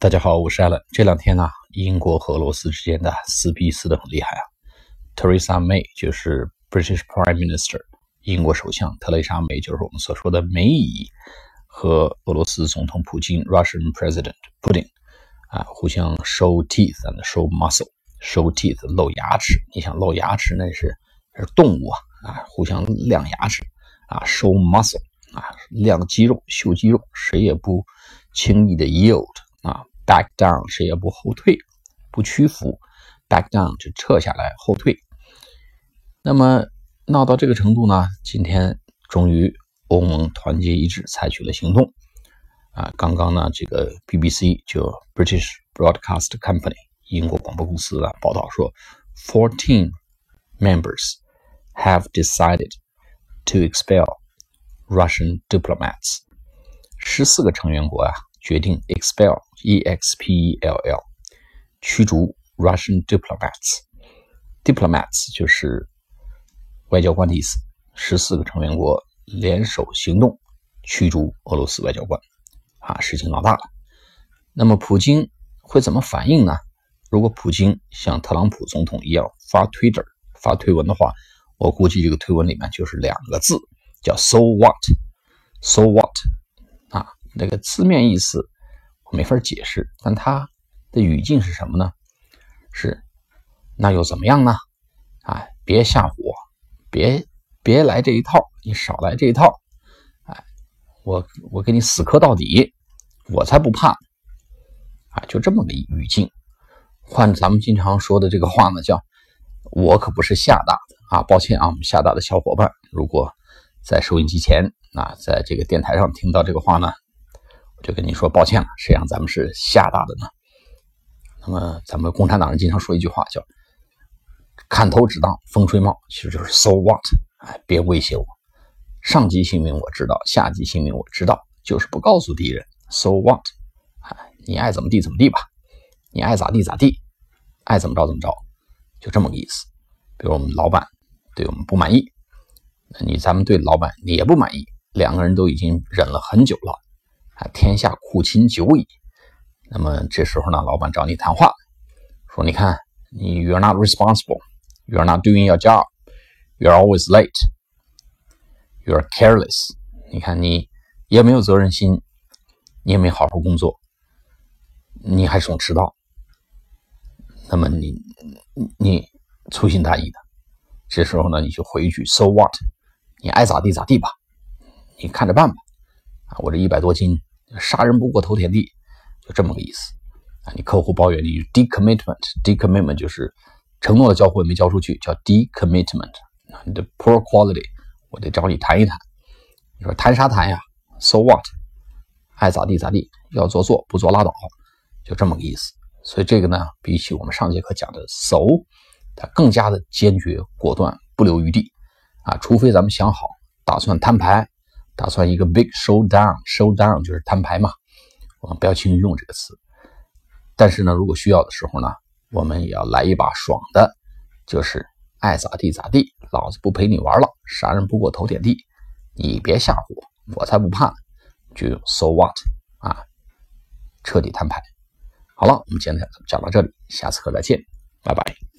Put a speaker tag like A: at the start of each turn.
A: 大家好，我是 Allen。这两天呢，英国和俄罗斯之间的撕逼撕的很厉害啊。Theresa May 就是 British Prime Minister，英国首相特蕾莎梅就是我们所说的梅姨，和俄罗斯总统普京 Russian President Putin 啊，互相 show teeth and show muscle，show teeth 露牙齿。你想露牙齿那是是动物啊啊，互相亮牙齿啊，show muscle 啊，亮肌肉秀肌肉，谁也不轻易的 yield。Back down，谁也不后退，不屈服。Back down 就撤下来，后退。那么闹到这个程度呢？今天终于欧盟团结一致，采取了行动。啊，刚刚呢，这个 BBC 就 British Broadcast Company 英国广播公司啊报道说，fourteen members have decided to expel Russian diplomats。十四个成员国啊。决定 expel e x p e l l 驱逐 Russian diplomats diplomats 就是外交官的意思。十四个成员国联手行动驱逐俄罗斯外交官啊，事情闹大了。那么普京会怎么反应呢？如果普京像特朗普总统一样发 Twitter 发推文的话，我估计这个推文里面就是两个字，叫 So what So what。那个字面意思我没法解释，但它的语境是什么呢？是那又怎么样呢？哎，别吓唬我，别别来这一套，你少来这一套。哎，我我给你死磕到底，我才不怕。啊，就这么个语境。换咱们经常说的这个话呢，叫我可不是吓大的啊！抱歉啊，我们吓大的小伙伴，如果在收音机前啊，在这个电台上听到这个话呢？就跟你说抱歉了，谁让咱们是厦大的呢？那么咱们共产党人经常说一句话，叫“砍头只当风吹帽”，其实就是 “so what”。哎，别威胁我，上级姓名我知道，下级姓名我知道，就是不告诉敌人 “so what”。哎，你爱怎么地怎么地吧，你爱咋地咋地，爱怎么着怎么着，就这么个意思。比如我们老板对我们不满意，你咱们对老板也不满意，两个人都已经忍了很久了。天下苦秦久矣。那么这时候呢，老板找你谈话，说：“你看，你 you're not responsible, you're not doing your job, you're always late, you're careless。你看你也没有责任心，你也没好好工作，你还总迟到。那么你你粗心大意的。这时候呢，你就回一句 ‘so what’，你爱咋地咋地吧，你看着办吧。啊，我这一百多斤。”杀人不过头田地，就这么个意思啊！你客户抱怨你 decommitment，decommitment 就是承诺的交货没交出去，叫 decommitment。你的 poor quality，我得找你谈一谈。你说谈啥谈呀？So what？爱咋地咋地，要做做，不做拉倒，就这么个意思。所以这个呢，比起我们上节课讲的 so，它更加的坚决果断，不留余地啊！除非咱们想好打算摊牌。打算一个 big showdown，showdown 就是摊牌嘛，我们不要轻易用这个词。但是呢，如果需要的时候呢，我们也要来一把爽的，就是爱咋地咋地，老子不陪你玩了，杀人不过头点地，你别吓唬我，我才不怕。就 so what 啊，彻底摊牌。好了，我们今天讲到这里，下次课再见，拜拜。